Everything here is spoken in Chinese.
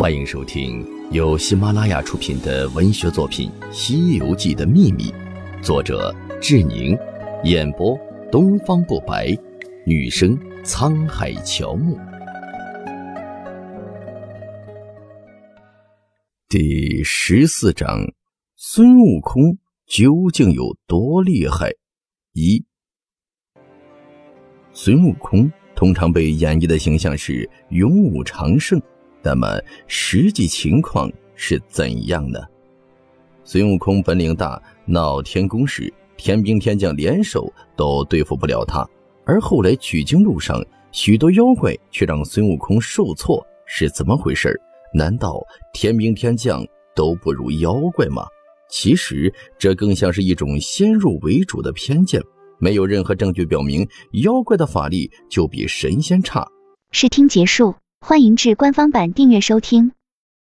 欢迎收听由喜马拉雅出品的文学作品《西游记的秘密》，作者志宁，演播东方不白，女生沧海乔木。第十四章：孙悟空究竟有多厉害？一，孙悟空通常被演绎的形象是勇武长胜。那么实际情况是怎样呢？孙悟空本领大，闹天宫时天兵天将联手都对付不了他，而后来取经路上许多妖怪却让孙悟空受挫，是怎么回事？难道天兵天将都不如妖怪吗？其实这更像是一种先入为主的偏见，没有任何证据表明妖怪的法力就比神仙差。试听结束。欢迎至官方版订阅收听。